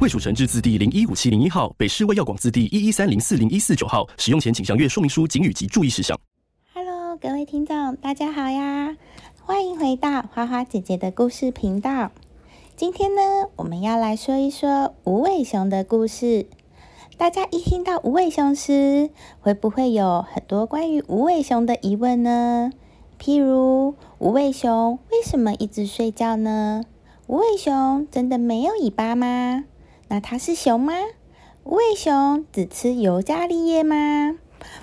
卫蜀成字字第零一五七零一号，北市卫药广字第一一三零四零一四九号。使用前请详阅说明书、警语及注意事项。Hello，各位听众，大家好呀！欢迎回到花花姐姐的故事频道。今天呢，我们要来说一说无尾熊的故事。大家一听到无尾熊时，会不会有很多关于无尾熊的疑问呢？譬如，无尾熊为什么一直睡觉呢？无尾熊真的没有尾巴吗？那它是熊吗？无尾熊只吃尤加利叶吗？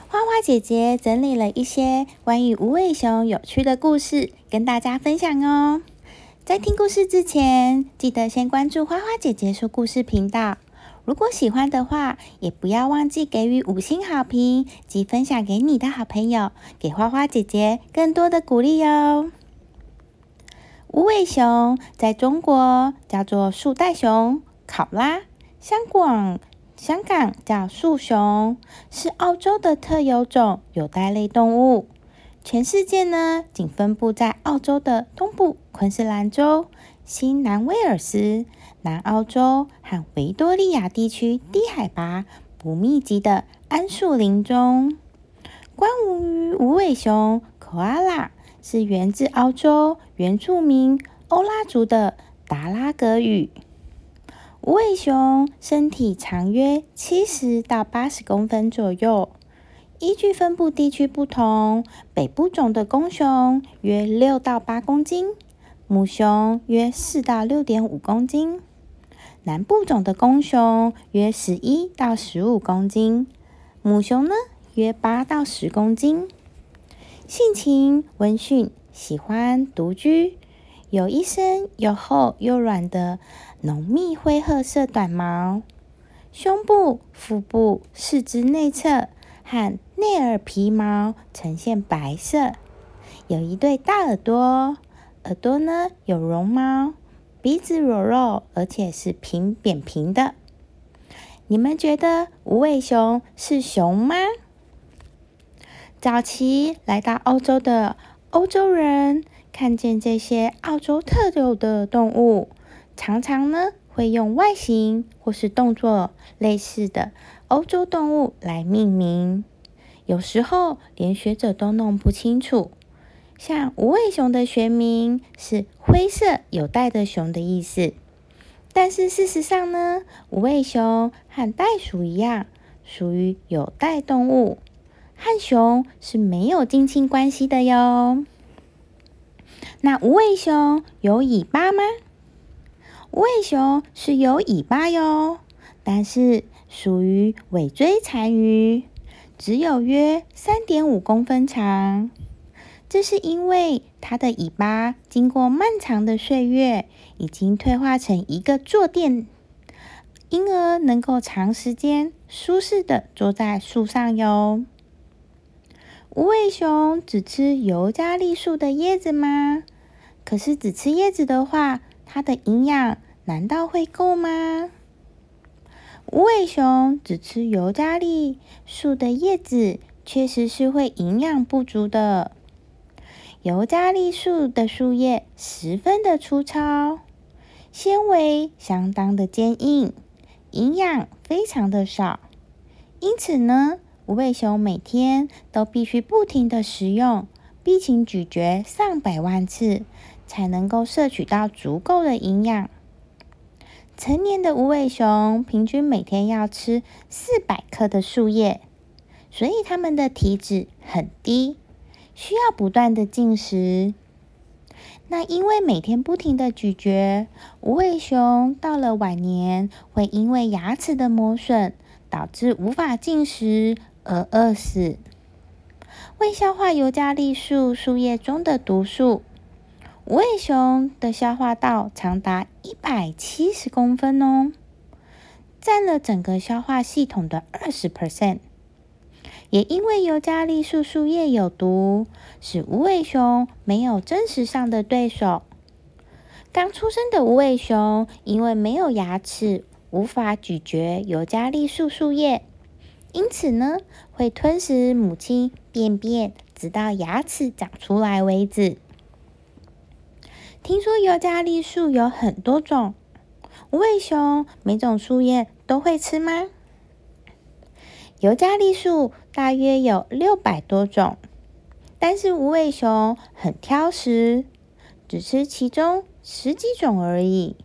花花姐姐整理了一些关于无尾熊有趣的故事，跟大家分享哦。在听故事之前，记得先关注花花姐姐说故事频道。如果喜欢的话，也不要忘记给予五星好评及分享给你的好朋友，给花花姐姐更多的鼓励哟。无尾熊在中国叫做树袋熊、考拉，香港。香港叫树熊，是澳洲的特有种有袋类动物。全世界呢，仅分布在澳洲的东部昆士兰州、新南威尔斯、南澳洲和维多利亚地区低海拔、不密集的桉树林中。关于无尾熊 （koala） 是源自澳洲原住民欧拉族的达拉格语。无尾熊身体长约七十到八十公分左右，依据分布地区不同，北部种的公熊约六到八公斤，母熊约四到六点五公斤；南部种的公熊约十一到十五公斤，母熊呢约八到十公斤。性情温驯，喜欢独居，有一身又厚又软的。浓密灰褐色短毛，胸部、腹部、四肢内侧和内耳皮毛呈现白色，有一对大耳朵，耳朵呢有绒毛，鼻子裸露，而且是平扁平的。你们觉得无尾熊是熊吗？早期来到欧洲的欧洲人看见这些澳洲特有的动物。常常呢，会用外形或是动作类似的欧洲动物来命名，有时候连学者都弄不清楚。像无尾熊的学名是灰色有袋的熊的意思，但是事实上呢，无尾熊和袋鼠一样，属于有袋动物，和熊是没有近亲关系的哟。那无尾熊有尾巴吗？无尾熊是有尾巴哟，但是属于尾椎残余，只有约三点五公分长。这是因为它的尾巴经过漫长的岁月，已经退化成一个坐垫，因而能够长时间舒适的坐在树上哟。无尾熊只吃尤加利树的叶子吗？可是只吃叶子的话，它的营养。难道会够吗？无尾熊只吃尤加利树的叶子，确实是会营养不足的。尤加利树的树叶十分的粗糙，纤维相当的坚硬，营养非常的少。因此呢，无尾熊每天都必须不停的食用，并且咀嚼上百万次，才能够摄取到足够的营养。成年的无尾熊平均每天要吃四百克的树叶，所以它们的体脂很低，需要不断的进食。那因为每天不停的咀嚼，无尾熊到了晚年会因为牙齿的磨损，导致无法进食而饿死。未消化尤加利树树叶中的毒素。无尾熊的消化道长达一百七十公分哦，占了整个消化系统的二十 percent。也因为尤加利树树叶有毒，使无尾熊没有真实上的对手。刚出生的无尾熊因为没有牙齿，无法咀嚼尤加利树树叶，因此呢，会吞食母亲便便，直到牙齿长出来为止。听说尤加利树有很多种，无尾熊每种树叶都会吃吗？尤加利树大约有六百多种，但是无尾熊很挑食，只吃其中十几种而已。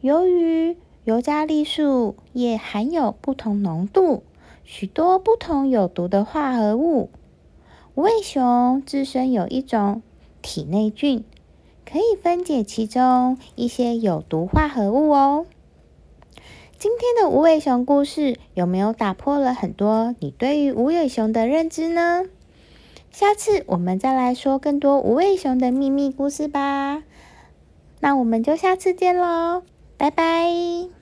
由于尤加利树叶含有不同浓度、许多不同有毒的化合物，无尾熊自身有一种体内菌，可以分解其中一些有毒化合物哦。今天的无尾熊故事有没有打破了很多你对于无尾熊的认知呢？下次我们再来说更多无尾熊的秘密故事吧。那我们就下次见喽，拜拜。